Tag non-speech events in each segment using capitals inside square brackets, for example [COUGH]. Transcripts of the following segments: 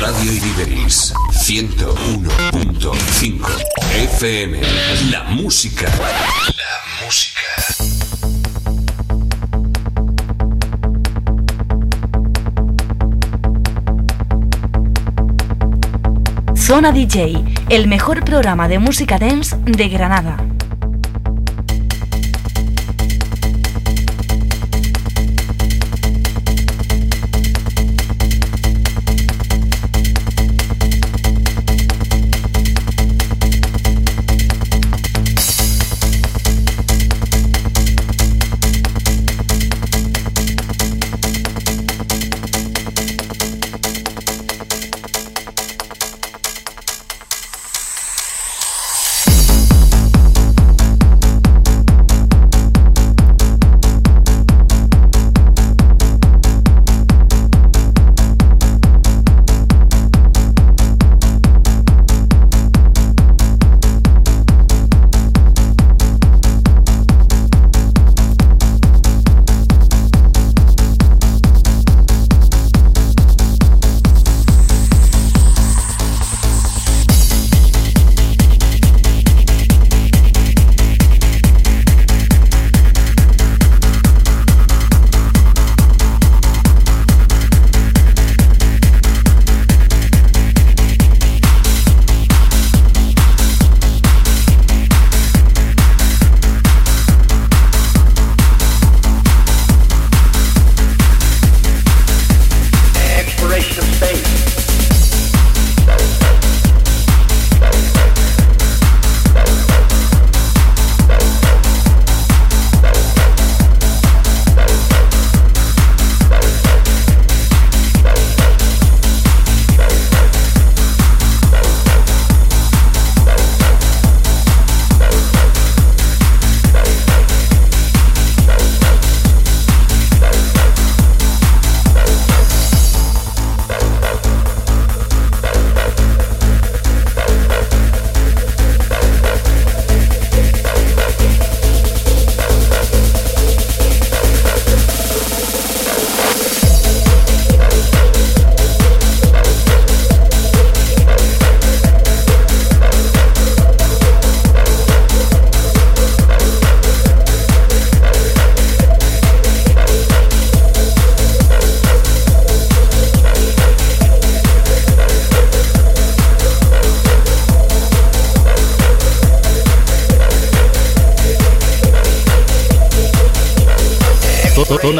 Radio Iriberis 101.5 FM. La música. La música. Zona DJ, el mejor programa de música dance de Granada.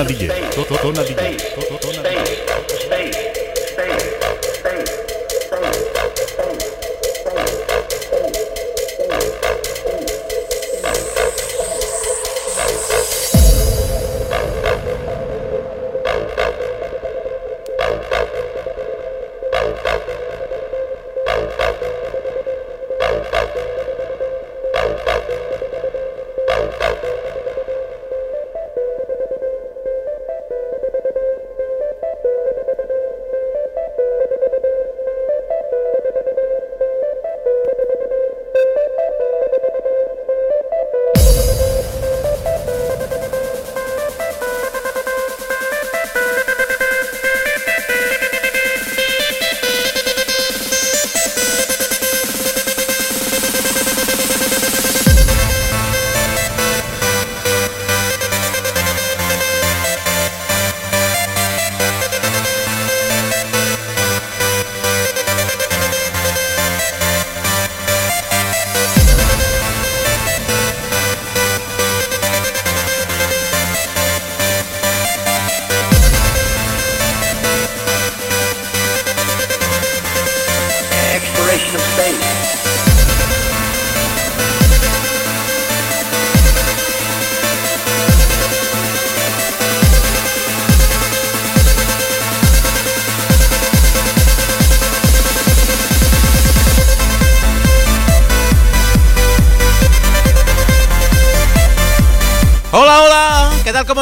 Zona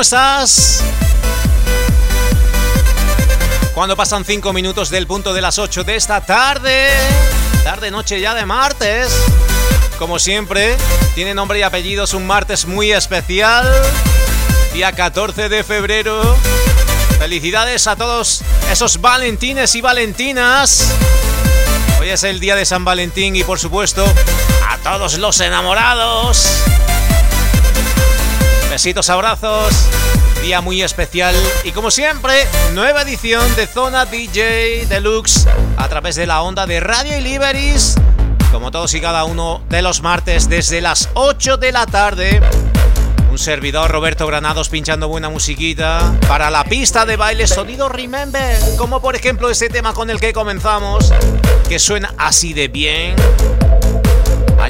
estás? Cuando pasan 5 minutos del punto de las 8 de esta tarde, tarde noche ya de martes. Como siempre, tiene nombre y apellidos un martes muy especial, día 14 de febrero, Felicidades a todos esos valentines y valentinas. Hoy es el día de San Valentín y por supuesto a todos los enamorados. Besitos, abrazos. Día muy especial y como siempre, nueva edición de Zona DJ Deluxe a través de la onda de Radio Liberis. Como todos y cada uno de los martes desde las 8 de la tarde un servidor Roberto Granados pinchando buena musiquita para la pista de baile sonido Remember, como por ejemplo este tema con el que comenzamos, que suena así de bien.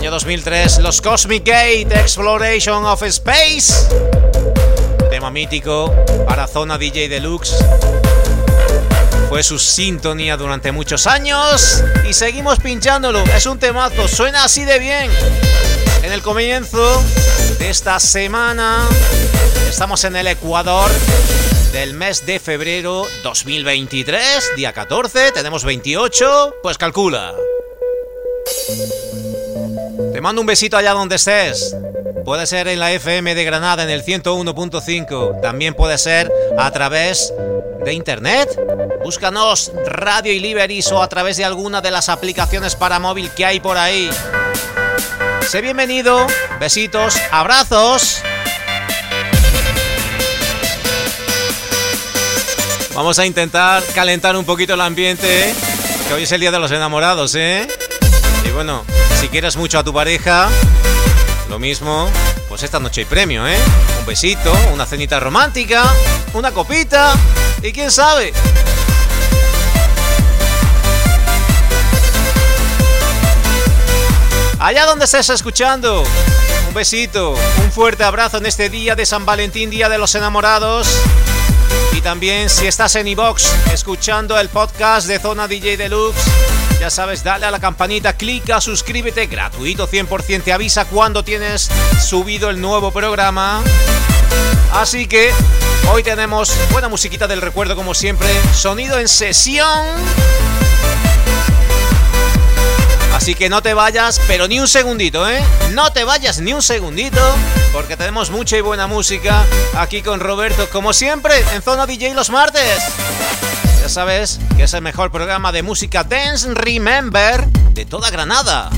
Año 2003, los Cosmic Gate Exploration of Space. Tema mítico para Zona DJ Deluxe. Fue su sintonía durante muchos años y seguimos pinchándolo. Es un temazo, suena así de bien. En el comienzo esta semana. Estamos en el Ecuador del mes de febrero 2023, día 14, tenemos 28, pues calcula. Mando un besito allá donde estés. Puede ser en la FM de Granada en el 101.5. También puede ser a través de internet. Búscanos Radio y Liberis o a través de alguna de las aplicaciones para móvil que hay por ahí. Sé bienvenido, besitos, abrazos. Vamos a intentar calentar un poquito el ambiente, ¿eh? que hoy es el día de los enamorados, ¿eh? Y bueno, si quieres mucho a tu pareja, lo mismo, pues esta noche hay premio, ¿eh? Un besito, una cenita romántica, una copita, y quién sabe, Allá donde estés escuchando, un besito, un fuerte abrazo en este día de San Valentín, Día de los Enamorados. Y también si estás en iBox escuchando el podcast de Zona DJ Deluxe, ya sabes, dale a la campanita, clica, suscríbete, gratuito 100%, te avisa cuando tienes subido el nuevo programa. Así que hoy tenemos buena musiquita del recuerdo como siempre, sonido en sesión Así que no te vayas, pero ni un segundito, ¿eh? No te vayas ni un segundito, porque tenemos mucha y buena música aquí con Roberto, como siempre, en Zona DJ los martes. Ya sabes que es el mejor programa de música Dance Remember de toda Granada.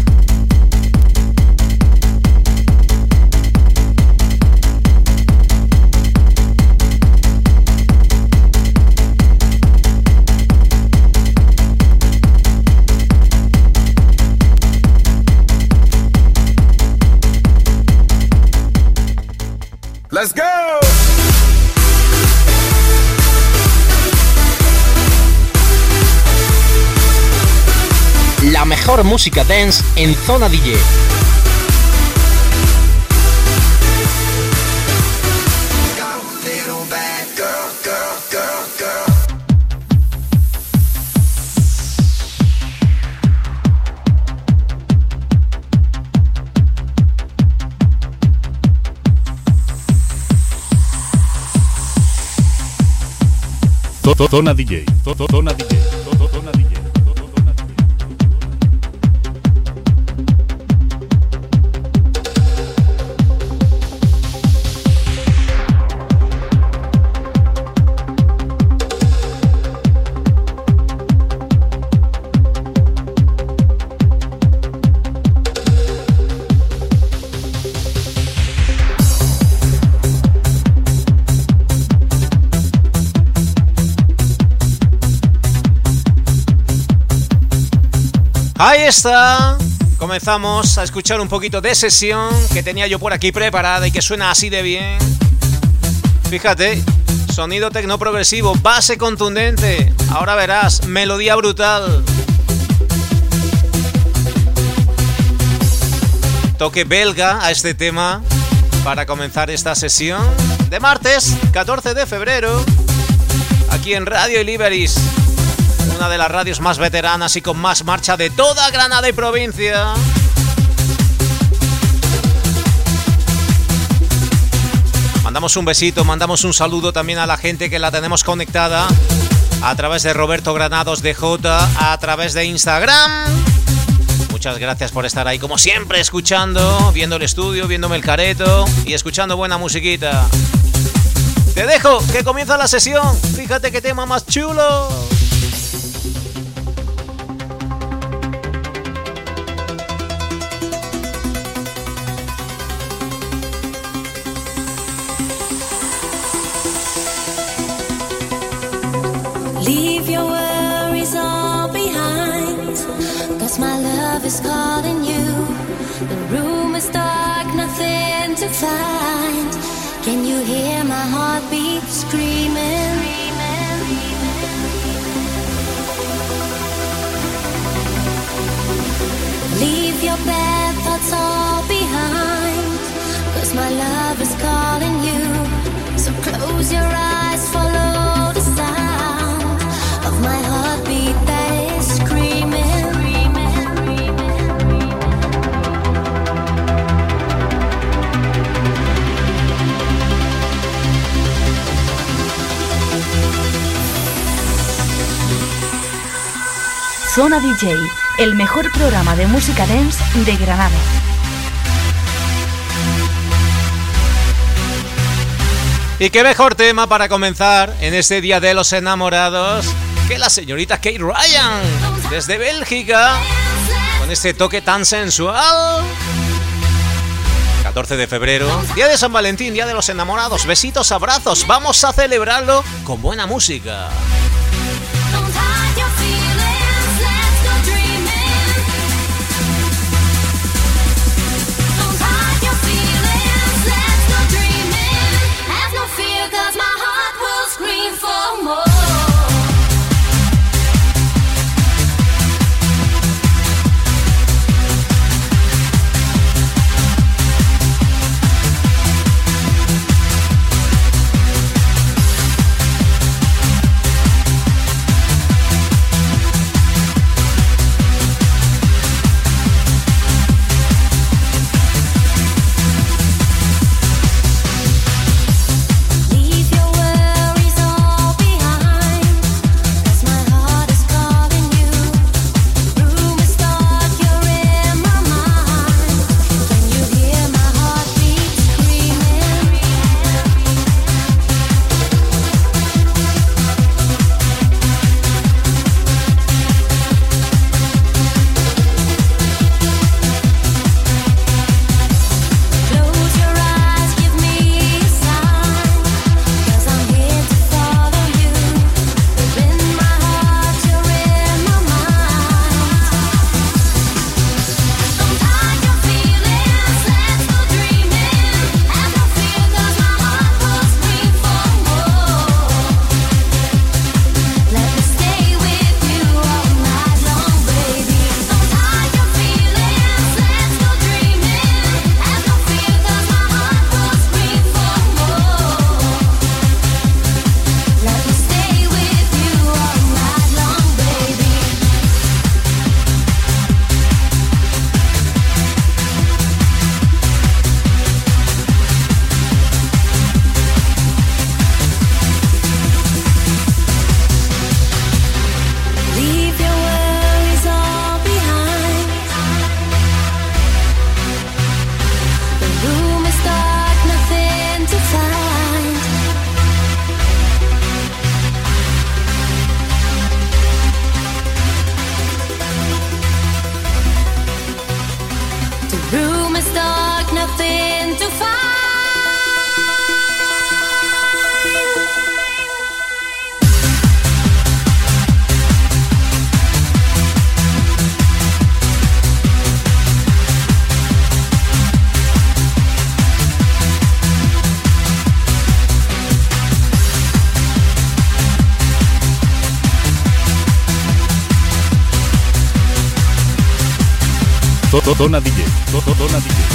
Let's go. La mejor música dance en zona DJ. Zona DJ. Zona DJ. Está. Comenzamos a escuchar un poquito de sesión que tenía yo por aquí preparada y que suena así de bien. Fíjate, sonido tecno progresivo, base contundente. Ahora verás, melodía brutal. Toque belga a este tema para comenzar esta sesión de martes 14 de febrero aquí en Radio Liberis una de las radios más veteranas y con más marcha de toda Granada y provincia. Mandamos un besito, mandamos un saludo también a la gente que la tenemos conectada a través de Roberto Granados de J, a través de Instagram. Muchas gracias por estar ahí como siempre escuchando, viendo el estudio, viéndome el careto y escuchando buena musiquita. Te dejo, que comienza la sesión. Fíjate qué tema más chulo. Can you hear my heartbeat screaming? Leave your bad thoughts all my love is calling you. So close your eyes, follow. Zona DJ, el mejor programa de música dance de Granada. Y qué mejor tema para comenzar en este Día de los Enamorados que la señorita Kate Ryan desde Bélgica con este toque tan sensual. 14 de febrero, día de San Valentín, día de los enamorados. Besitos, abrazos, vamos a celebrarlo con buena música. Dona DJ. Dona DJ.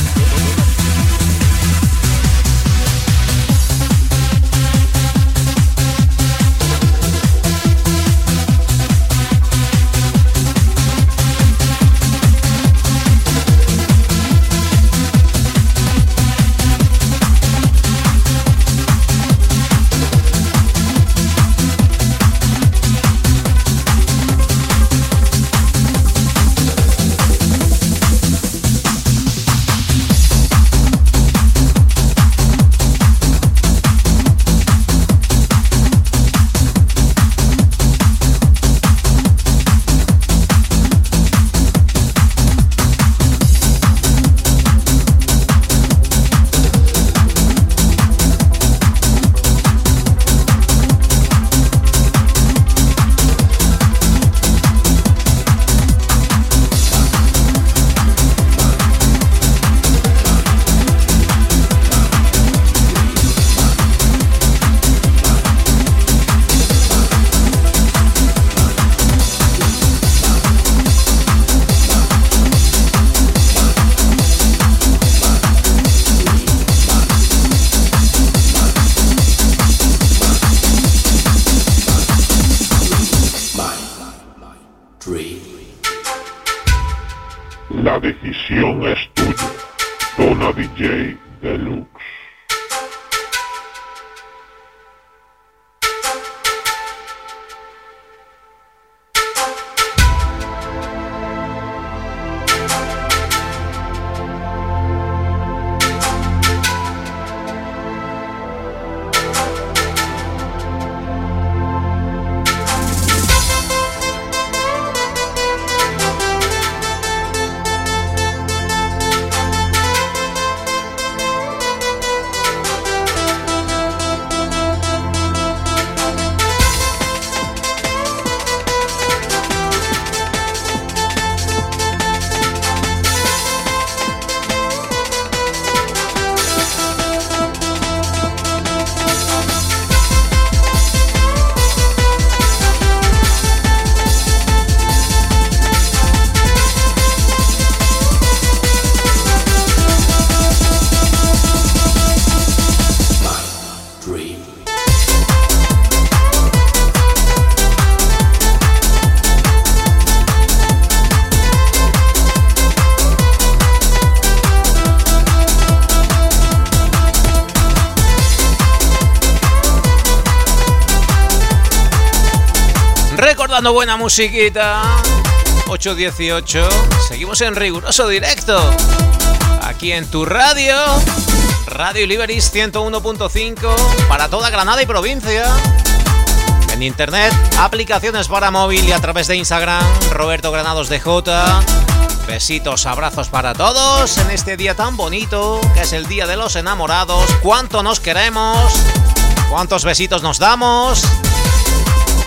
Buena musiquita. 8.18. Seguimos en riguroso directo. Aquí en tu radio. Radio Liberis 101.5 para toda Granada y provincia. En internet, aplicaciones para móvil y a través de Instagram, Roberto Granados de J. Besitos, abrazos para todos en este día tan bonito que es el Día de los Enamorados. ¿Cuánto nos queremos? ¿Cuántos besitos nos damos?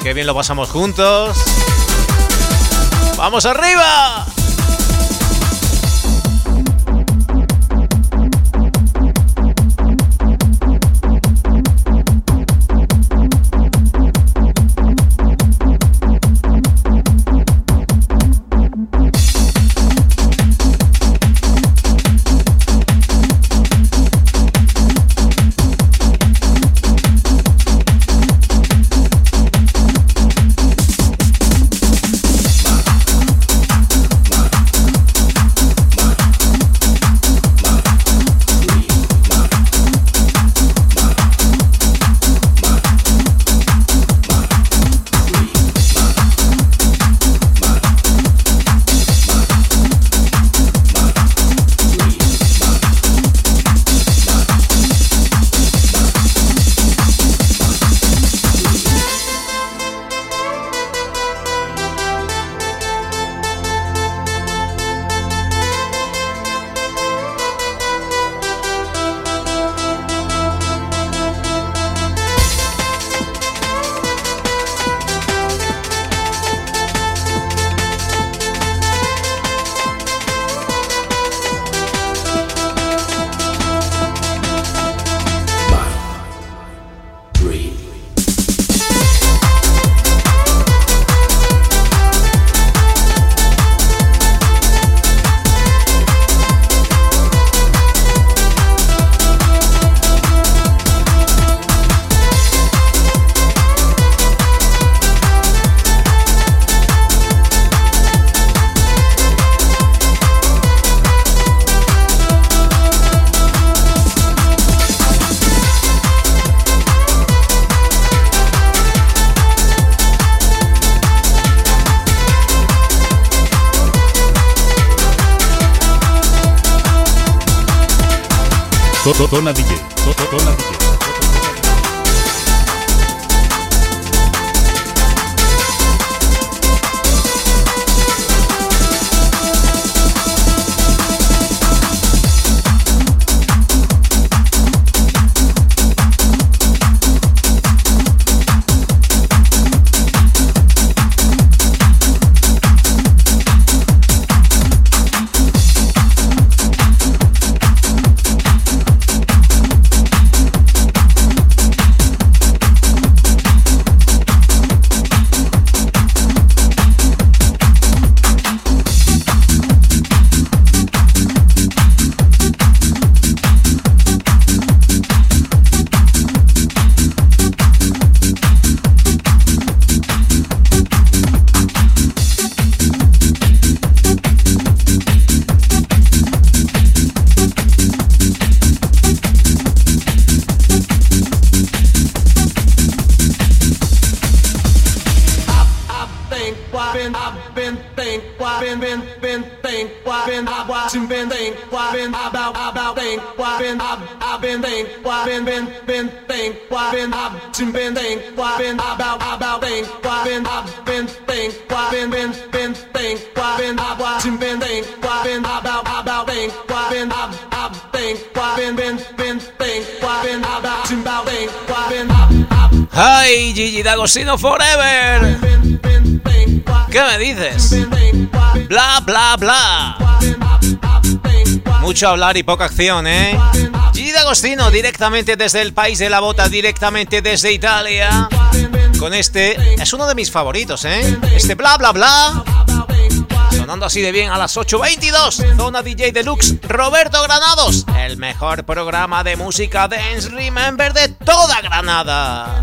Qué bien lo pasamos juntos. ¡Vamos arriba! Zona D'Agostino Forever! ¿Qué me dices? Bla, bla, bla. Mucho hablar y poca acción, ¿eh? Gigi D'Agostino directamente desde el país de la bota, directamente desde Italia. Con este, es uno de mis favoritos, ¿eh? Este bla, bla, bla. Sonando así de bien a las 8.22. Zona DJ Deluxe, Roberto Granados. El mejor programa de música dance remember de toda Granada.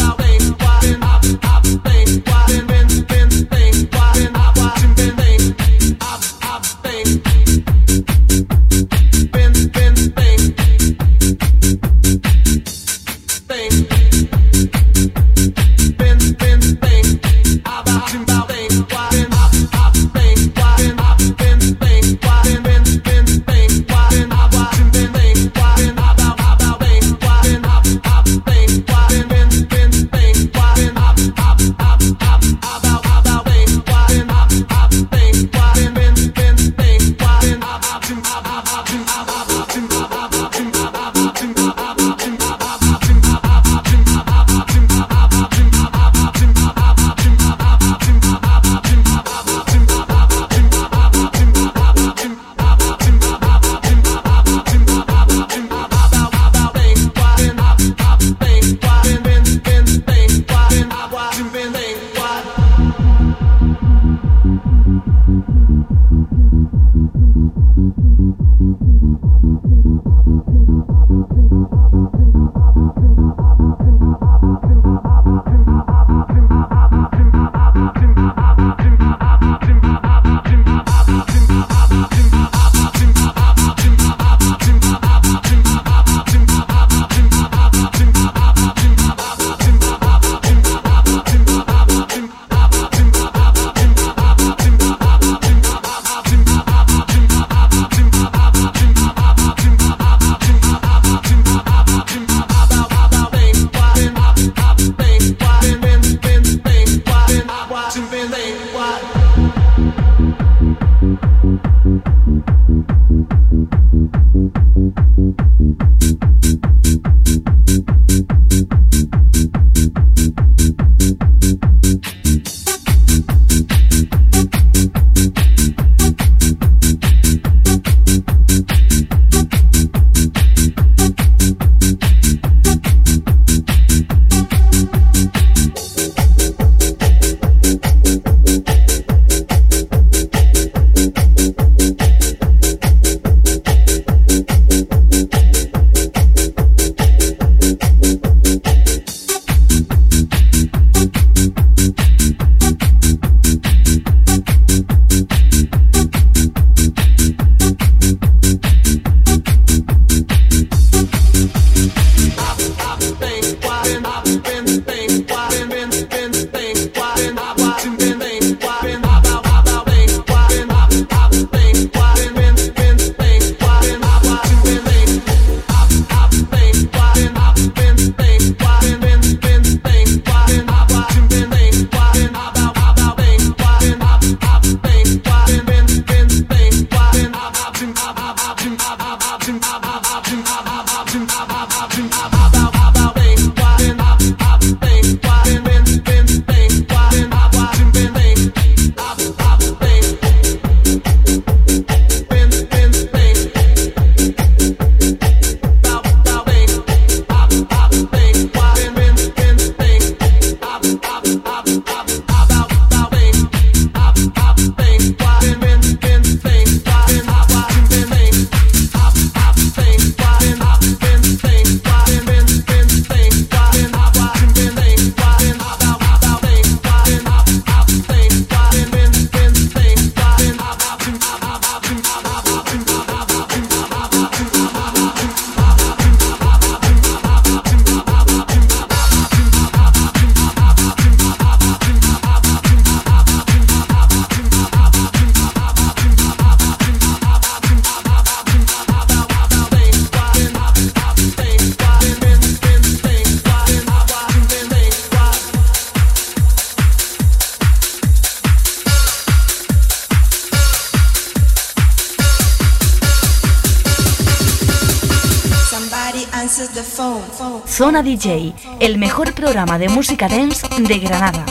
Zona DJ, el mejor programa de música dance de Granada.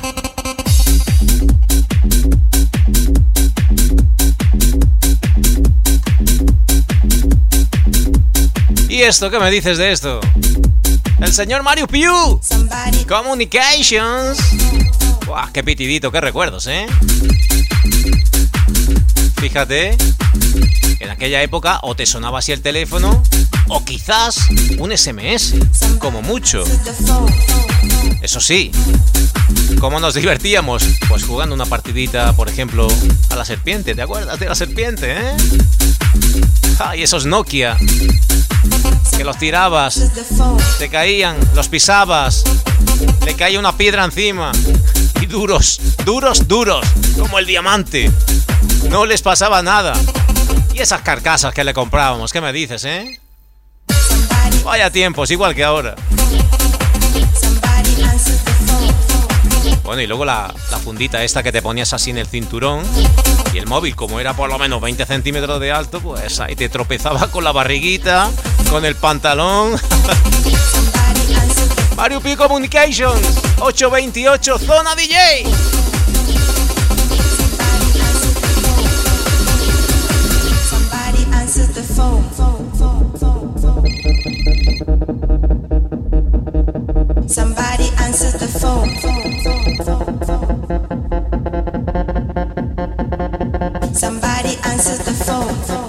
¿Y esto? ¿Qué me dices de esto? El señor Mario Piu. Communications. Buah, qué pitidito, qué recuerdos, ¿eh? Fíjate, en aquella época o te sonaba así el teléfono o quizás un SMS, como mucho. Eso sí, ¿cómo nos divertíamos? Pues jugando una partidita, por ejemplo, a la serpiente, ¿te acuerdas de la serpiente, eh? Ah, y esos Nokia, que los tirabas, te caían, los pisabas, le caía una piedra encima. Y duros, duros, duros, como el diamante. No les pasaba nada. Y esas carcasas que le comprábamos, ¿qué me dices, eh? Vaya tiempos, igual que ahora. Bueno, y luego la, fundita esta que te ponías así en el cinturón. Y el móvil, como era por lo menos 20 centímetros de alto, pues ahí te tropezaba con la barriguita, con el pantalón. [LAUGHS] Mario P Communications, 828 Zona DJ. Somebody answers the phone. Phone. Somebody answers the phone.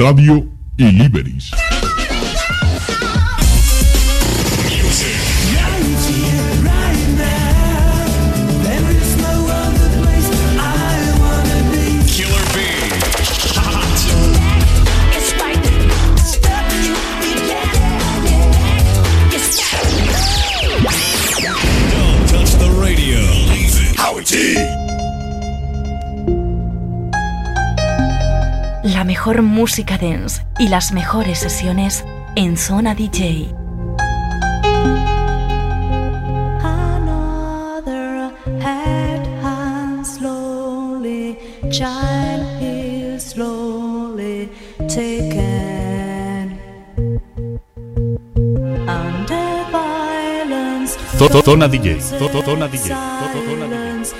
Radio Iliberis. música dance y las mejores sesiones en Zona DJ. Zona DJ, Zona DJ, Zona DJ.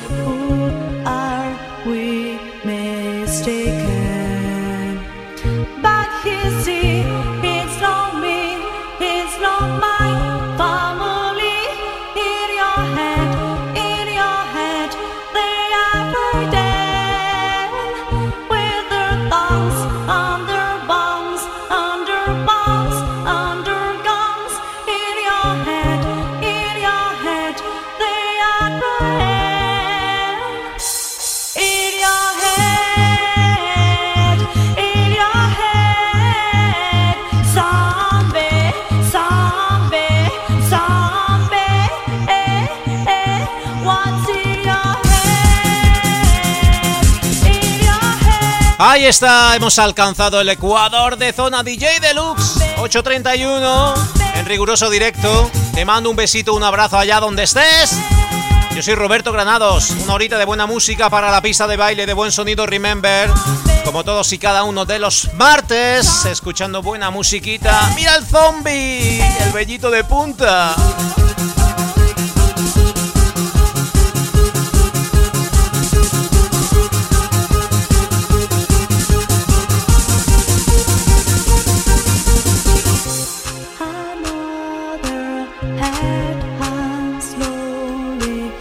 Ahí está, hemos alcanzado el Ecuador de Zona DJ Deluxe 831 en riguroso directo. Te mando un besito, un abrazo allá donde estés. Yo soy Roberto Granados, una horita de buena música para la pista de baile, de buen sonido, remember. Como todos y cada uno de los martes, escuchando buena musiquita. ¡Mira el zombie! El bellito de punta.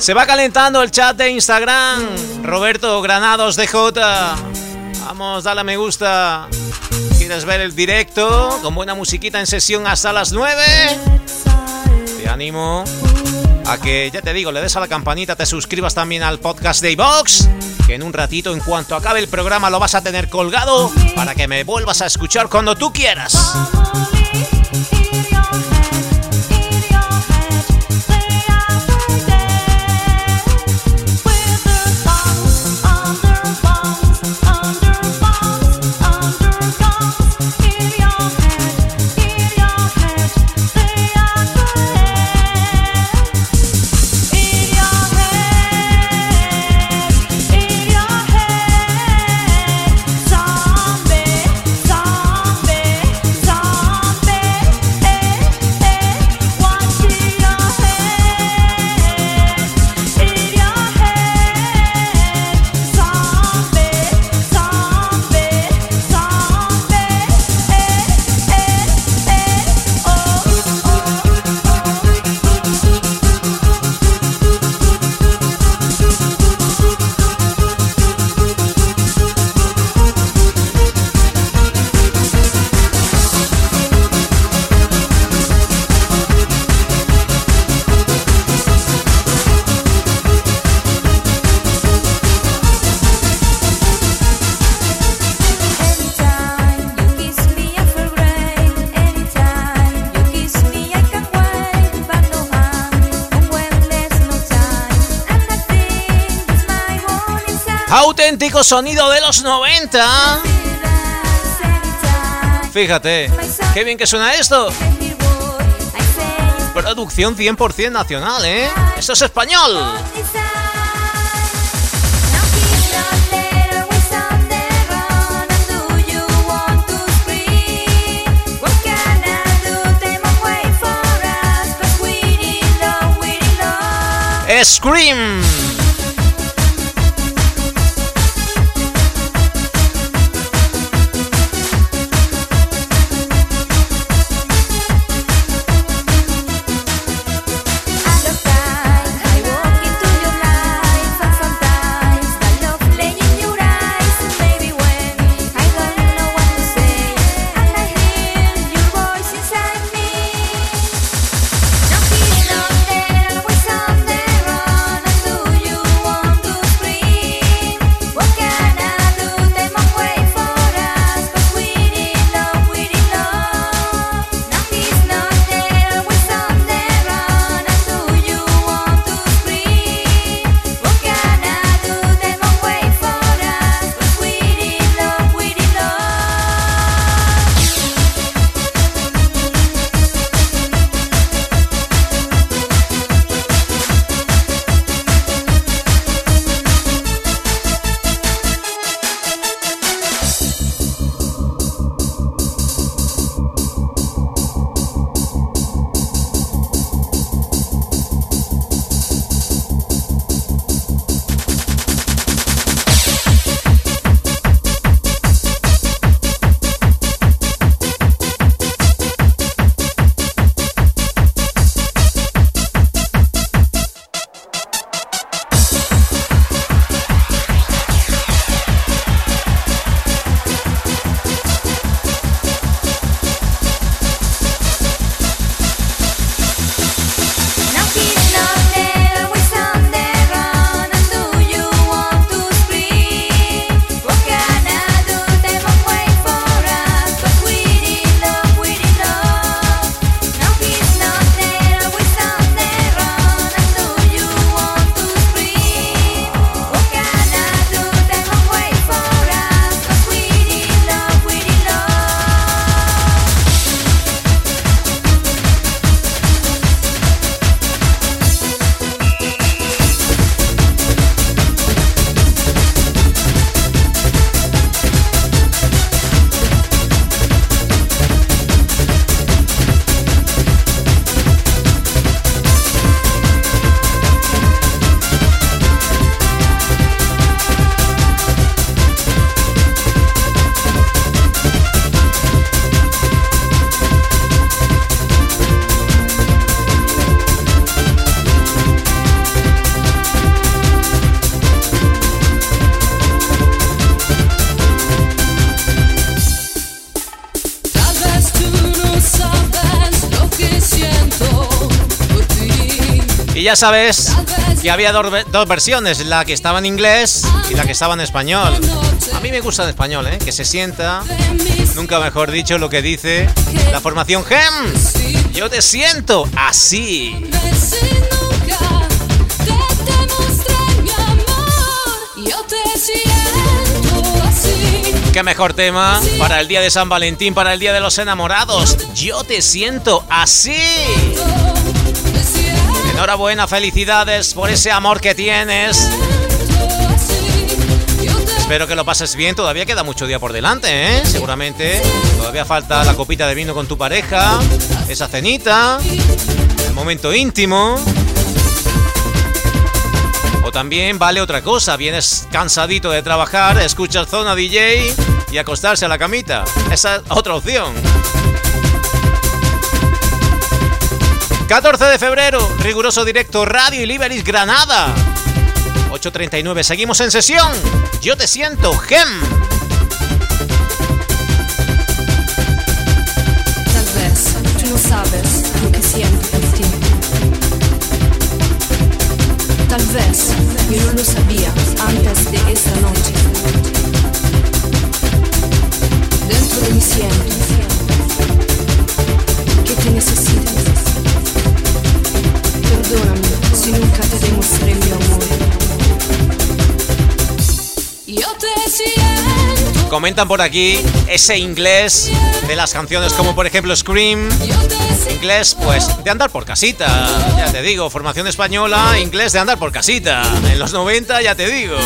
Se va calentando el chat de Instagram. Roberto Granados DJ. Vamos, dale a me gusta. ¿Quieres ver el directo? Con buena musiquita en sesión hasta las 9. Te animo a que, ya te digo, le des a la campanita, te suscribas también al podcast de iVox. Que en un ratito, en cuanto acabe el programa, lo vas a tener colgado para que me vuelvas a escuchar cuando tú quieras. Auténtico sonido de los 90. Fíjate, qué bien que suena esto. Producción 100% nacional, ¿eh? Esto es español. Scream. Ya sabes que había dos, ve- dos versiones, la que estaba en inglés y la que estaba en español. A mí me gusta en español, ¿eh? Que se sienta, nunca mejor dicho, lo que dice la formación GEM. Yo te siento así. Qué mejor tema para el día de San Valentín, para el día de los enamorados. Yo te siento así. Enhorabuena, felicidades por ese amor que tienes. Espero que lo pases bien, todavía queda mucho día por delante, ¿eh? Seguramente todavía falta la copita de vino con tu pareja, esa cenita, el momento íntimo. O también vale otra cosa, vienes cansadito de trabajar, escuchas Zona DJ y acostarse a la camita. Esa es otra opción. 14 de febrero, riguroso directo Radio Liberis Granada. 8.39, seguimos en sesión. Yo te siento, Gem. Tal vez tú no sabes lo que siento por ti. Tal vez yo no lo sabía antes de esa noche. Dentro de mí siento que te necesito. Comentan por aquí ese inglés de las canciones como por ejemplo Scream. Inglés, pues, de andar por casita. Ya te digo, formación española, inglés de andar por casita. En los 90, ya te digo.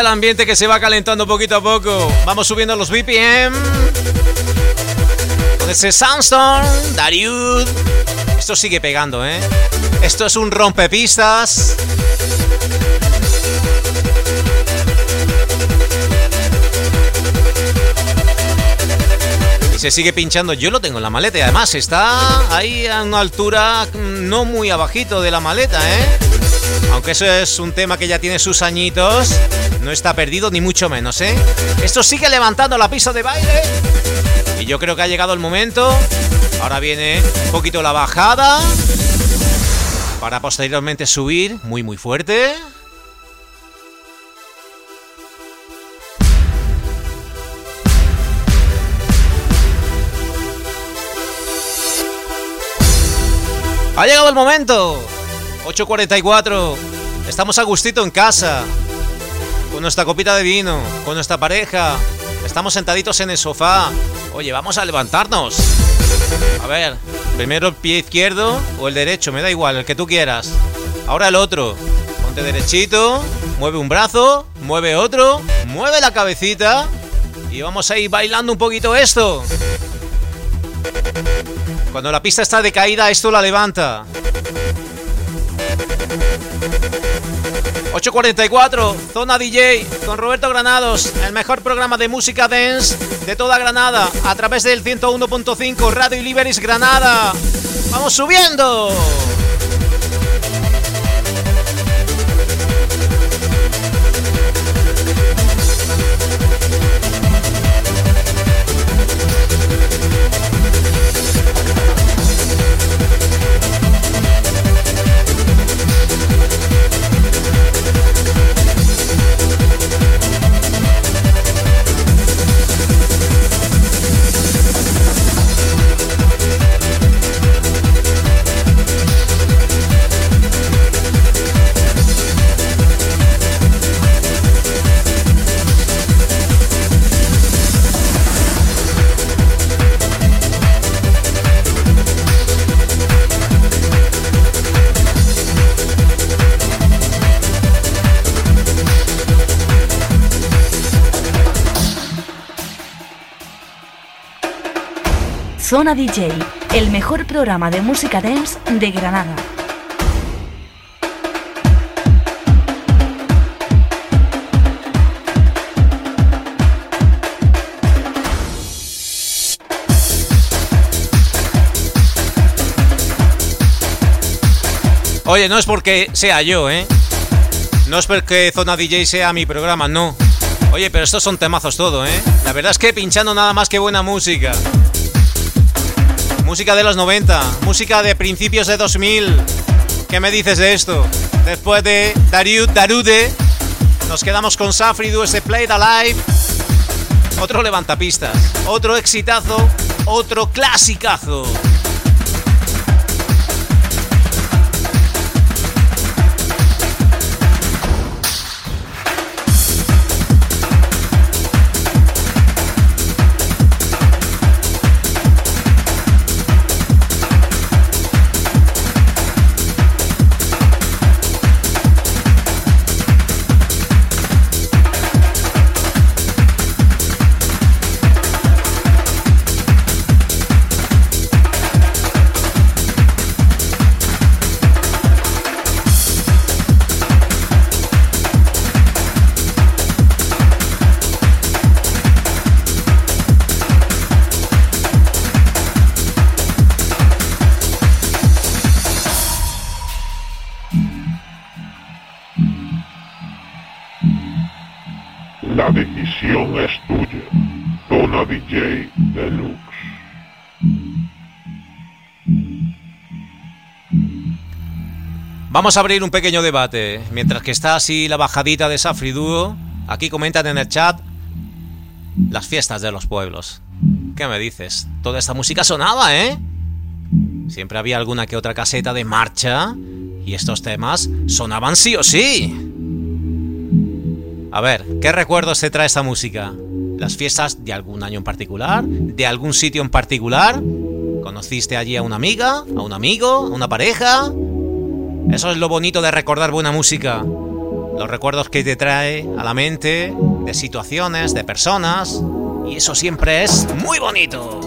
El ambiente que se va calentando poquito a poco. Vamos subiendo los BPM. Ese Soundstorm, Dariud. Esto sigue pegando, ¿eh? Esto es un rompepistas. Se sigue pinchando. Yo lo tengo en la maleta y además está ahí a una altura mm, no muy abajito de la maleta, ¿eh? Aunque eso es un tema que ya tiene sus añitos, no está perdido ni mucho menos, ¿eh? Esto sigue levantando la pista de baile. Y yo creo que ha llegado el momento Ahora viene un poquito la bajada para posteriormente subir muy muy fuerte. Ha llegado el momento. 8.44. Estamos a gustito en casa. Con nuestra copita de vino. Con nuestra pareja. Estamos sentaditos en el sofá. Oye, vamos a levantarnos. A ver, primero el pie izquierdo o el derecho, me da igual, el que tú quieras. Ahora el otro. Ponte derechito, mueve un brazo, mueve otro, mueve la cabecita y vamos a ir bailando un poquito esto. Cuando la pista está decaída, esto la levanta. 8.44, Zona DJ, con Roberto Granados, el mejor programa de música dance de toda Granada, a través del 101.5 Radio Liberis Granada. ¡Vamos subiendo! Zona DJ, el mejor programa de música dance de Granada. Oye, no es porque sea yo, ¿eh? No es porque Zona DJ sea mi programa, no. Oye, pero estos son temazos todo, ¿eh? La verdad es que pinchando nada más que buena música. Música de los 90, música de principios de 2000. ¿Qué me dices de esto? Después de Dariud Darude, nos quedamos con Safridu, ese Play It Alive. Otro levantapistas, otro exitazo, otro clasicazo. La decisión es tuya. Zona DJ Deluxe. Vamos a abrir un pequeño debate. Mientras que está así la bajadita de Safri Duo, aquí comentan en el chat las fiestas de los pueblos. ¿Qué me dices? Toda esta música sonaba, ¿eh? Siempre había alguna que otra caseta de marcha y estos temas sonaban sí o sí. A ver, ¿qué recuerdos te trae esta música? ¿Las fiestas de algún año en particular? ¿De algún sitio en particular? ¿Conociste allí a una amiga? ¿A un amigo? ¿A una pareja? Eso es lo bonito de recordar buena música. Los recuerdos que te trae a la mente de situaciones, de personas. Y eso siempre es muy bonito.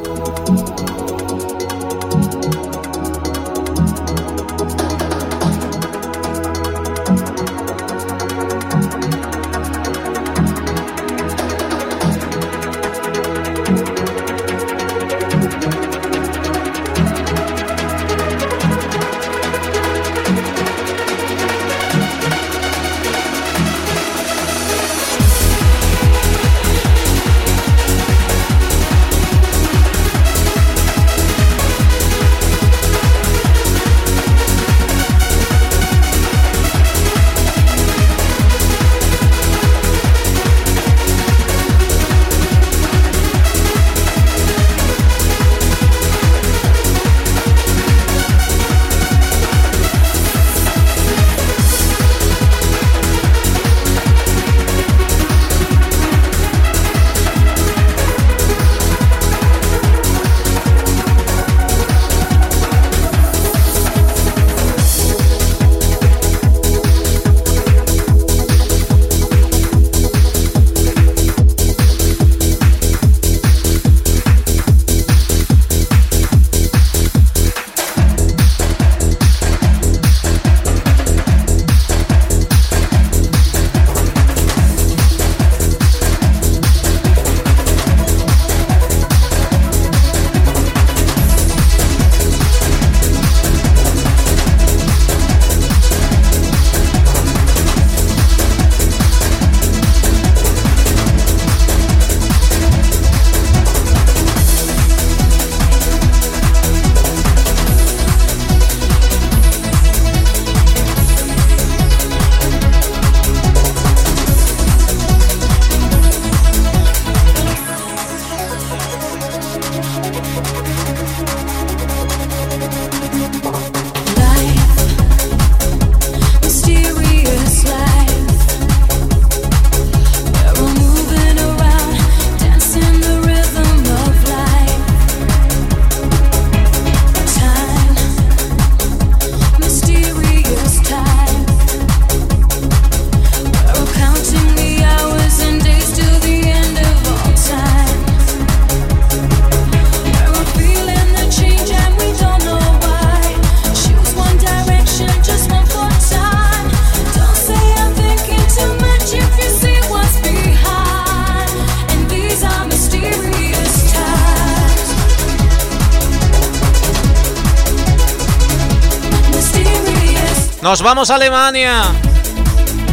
Nos vamos a Alemania.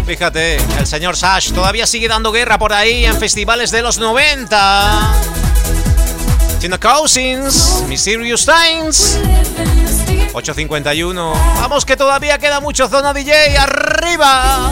Fíjate, el señor Sash todavía sigue dando guerra por ahí en festivales de los 90. Tina Cousins, Mysterious Times. 8.51. Vamos que todavía queda mucho zona DJ. ¡Arriba!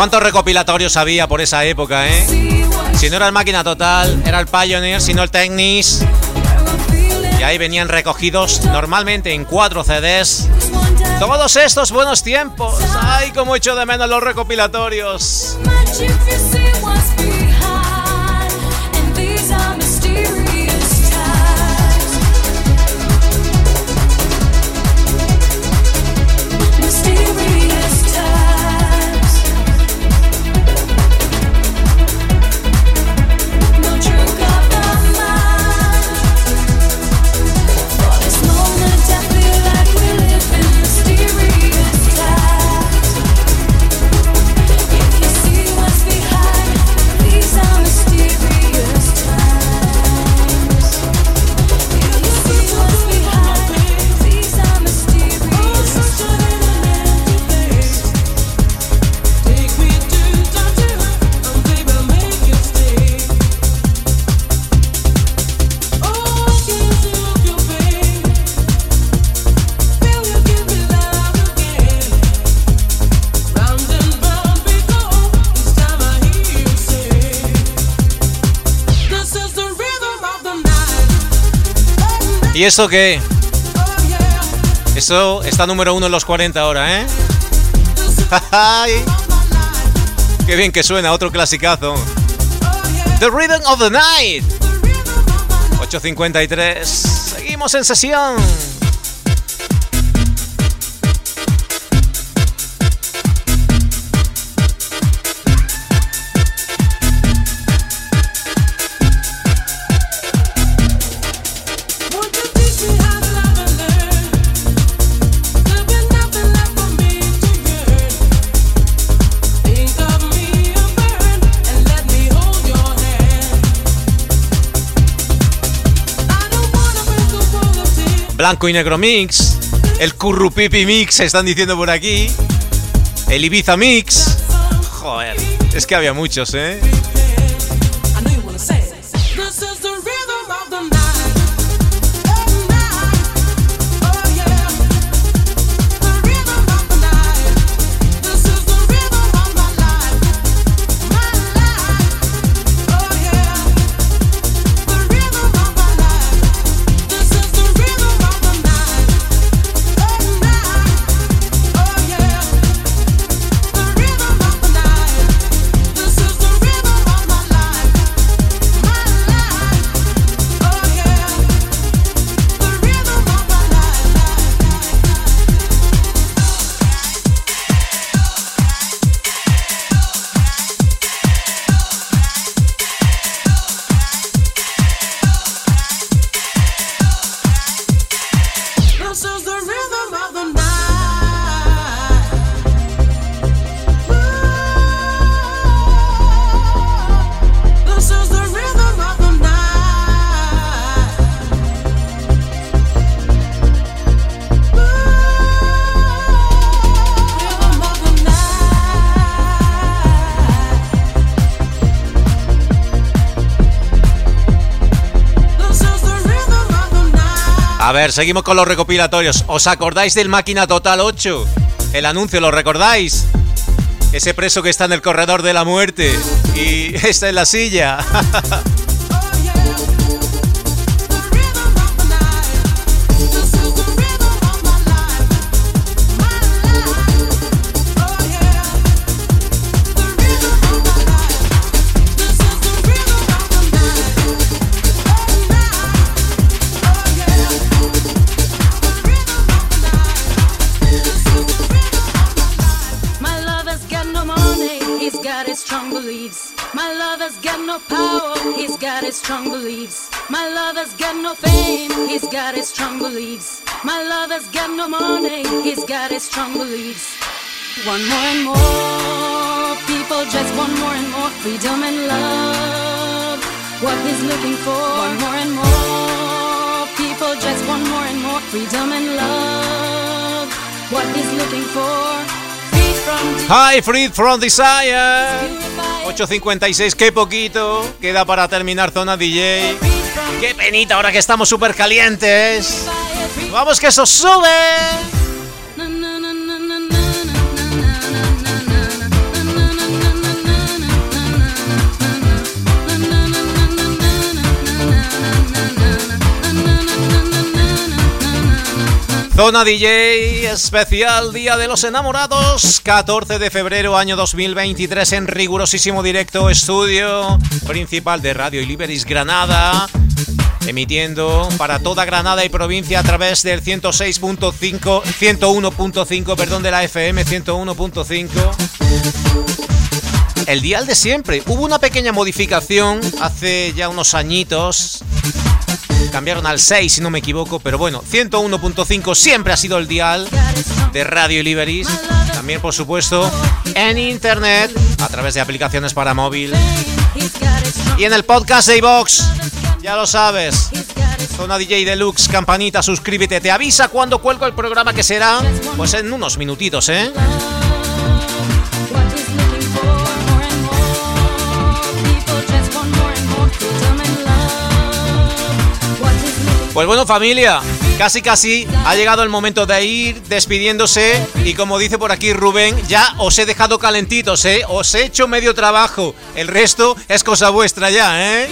¿Cuántos recopilatorios había por esa época, eh? Si no era el Máquina Total, era el Pioneer, si no el Technics. Y ahí venían recogidos normalmente en cuatro CDs. Todos estos buenos tiempos. Ay, como echo de menos los recopilatorios. ¿Y eso qué? Eso está número uno en los 40 ahora, ¿eh? [LAUGHS] ¡Qué bien que suena! Otro clasicazo. The Rhythm of the Night. 8.53. Seguimos en sesión. Blanco y negro mix. El Currupipi mix, están diciendo por aquí. El Ibiza mix. Joder, es que había muchos, ¿eh? A ver, seguimos con los recopilatorios. ¿Os acordáis del Máquina Total 8? El anuncio, ¿lo recordáis? Ese preso que está en el corredor de la muerte y [LAUGHS] está en la silla. [LAUGHS] his strong beliefs. My lover's got no fame, he's got his strong beliefs. My lover's got no money, he's got his strong beliefs. One more and more, people just want more and more freedom and love. What he's looking for, one more and more, people just want more and more freedom and love. What he's looking for, free from Hi, Freed from Desire. 8.56, qué poquito. Queda para terminar zona DJ. Qué penita ahora que estamos súper calientes. Vamos que eso sube. Zona DJ especial Día de los Enamorados, 14 de febrero año 2023 en rigurosísimo directo estudio principal de Radio Liberis Granada, emitiendo para toda Granada y provincia a través del 106.5 101.5, perdón, de la FM 101.5. El dial de siempre. Hubo una pequeña modificación hace ya unos añitos Cambiaron al 6 si no me equivoco, pero bueno, 101.5 siempre ha sido el dial de Radio Liberis. También, por supuesto, en internet, a través de aplicaciones para móvil. Y en el podcast de iVox, ya lo sabes. Zona DJ Deluxe, campanita, suscríbete. Te avisa cuando cuelgo el programa que será, pues en unos minutitos, ¿eh? Pues bueno familia, casi casi ha llegado el momento de ir despidiéndose y como dice por aquí Rubén, ya os he dejado calentitos, ¿eh? Os he hecho medio trabajo, el resto es cosa vuestra ya, ¿eh?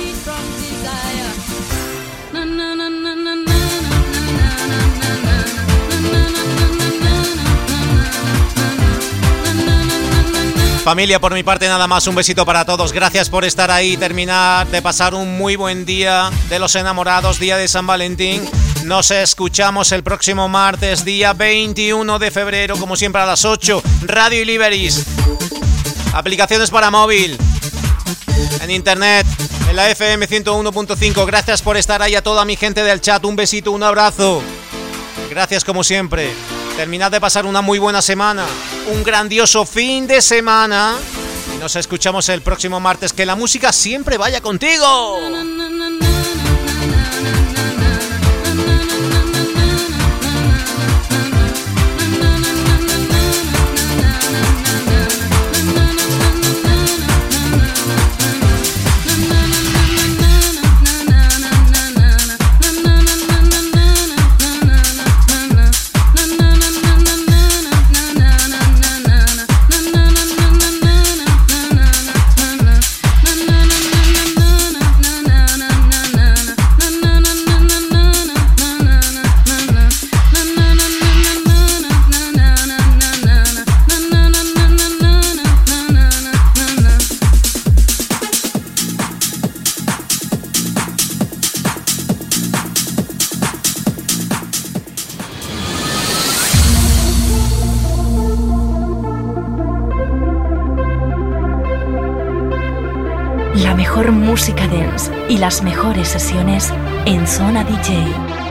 Familia, por mi parte nada más, un besito para todos. Gracias por estar ahí, terminar de pasar un muy buen día de los enamorados, día de San Valentín. Nos escuchamos el próximo martes, día 21 de febrero, como siempre a las 8, Radio Liberis. Aplicaciones para móvil, en internet, en la FM 101.5. Gracias por estar ahí a toda mi gente del chat. Un besito, un abrazo. Gracias como siempre. Terminad de pasar una muy buena semana, un grandioso fin de semana. Y nos escuchamos el próximo martes. Que la música siempre vaya contigo. Y las mejores sesiones en Zona DJ.